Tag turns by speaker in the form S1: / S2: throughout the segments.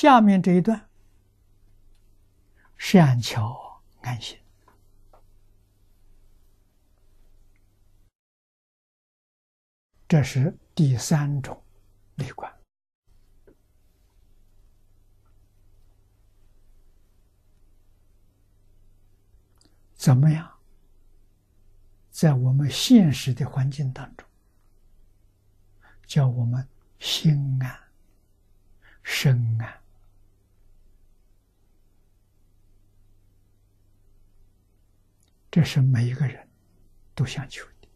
S1: 下面这一段，善巧安心，这是第三种立观。怎么样？在我们现实的环境当中，叫我们心安、身安，这是每一个人都想求的。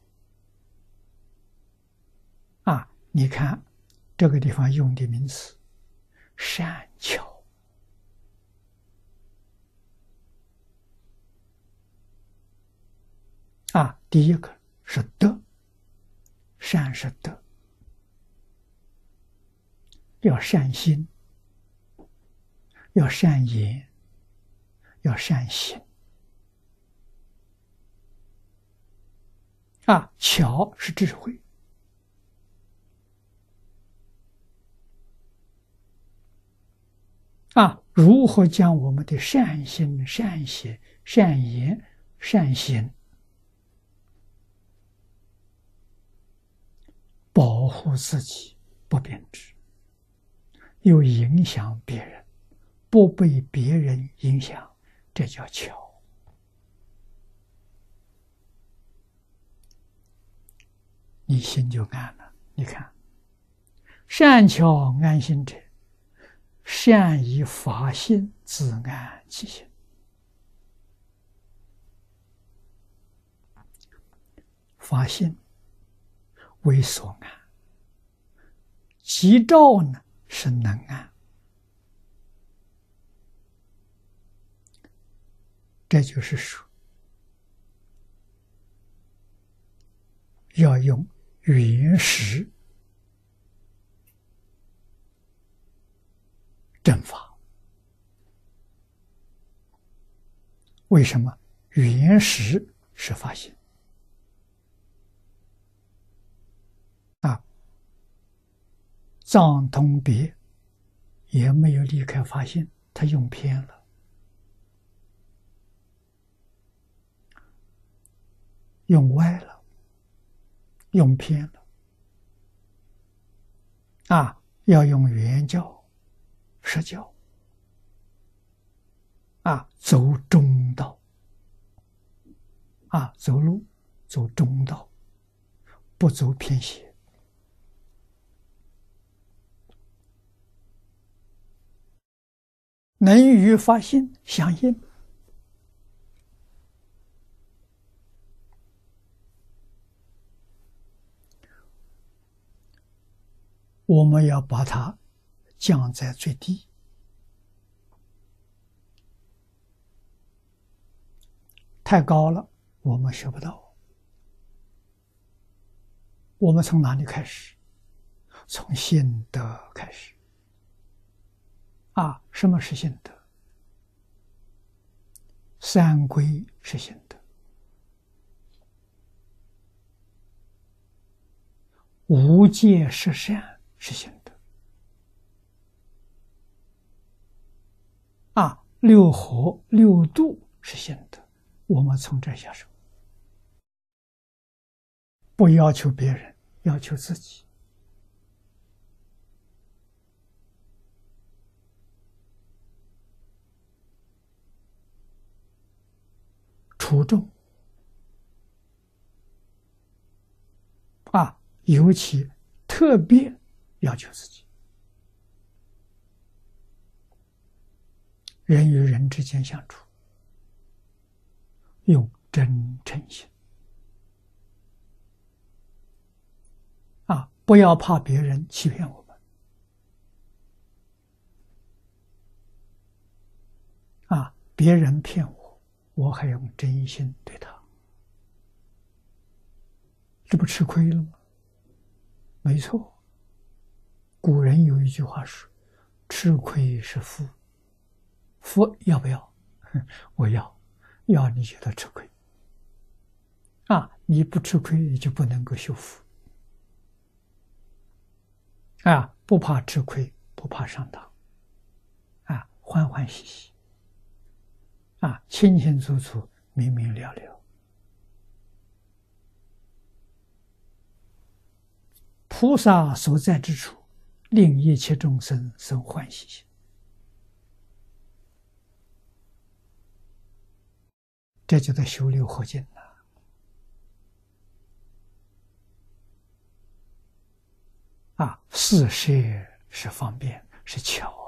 S1: 啊，你看这个地方用的名词“善巧”。啊，第一个是德，善是德，要善心，要善言，要善行。啊，巧是智慧。啊，如何将我们的善心、善行、善言、善行？保护自己不变质，又影响别人，不被别人影响，这叫巧。你心就安了。你看，善巧安心者，善以法性自安其心，法性。为所安，吉兆呢是能安，这就是说，要用原始正法。为什么原始是发现？藏通别也没有离开发现，他用偏了，用歪了，用偏了。啊，要用原教、实教，啊，走中道，啊，走路走中道，不走偏斜。能与发心相应，我们要把它降在最低，太高了我们学不到。我们从哪里开始？从心德开始。啊，什么是心德？三归是心德，无戒是善是心德，啊，六合六度是心德。我们从这下手，不要求别人，要求自己。初重啊，尤其特别要求自己，人与人之间相处，用真诚心啊，不要怕别人欺骗我们啊，别人骗我。我还用真心对他，这不吃亏了吗？没错，古人有一句话说：“吃亏是福。”福要不要？我要，要你觉得吃亏啊！你不吃亏，你就不能够修福啊！不怕吃亏，不怕上当啊欢欢喜喜，啊，清清楚楚，明明了了。菩萨所在之处，令一切众生生欢喜心。这就在修六合敬了。啊，四摄是方便，是巧。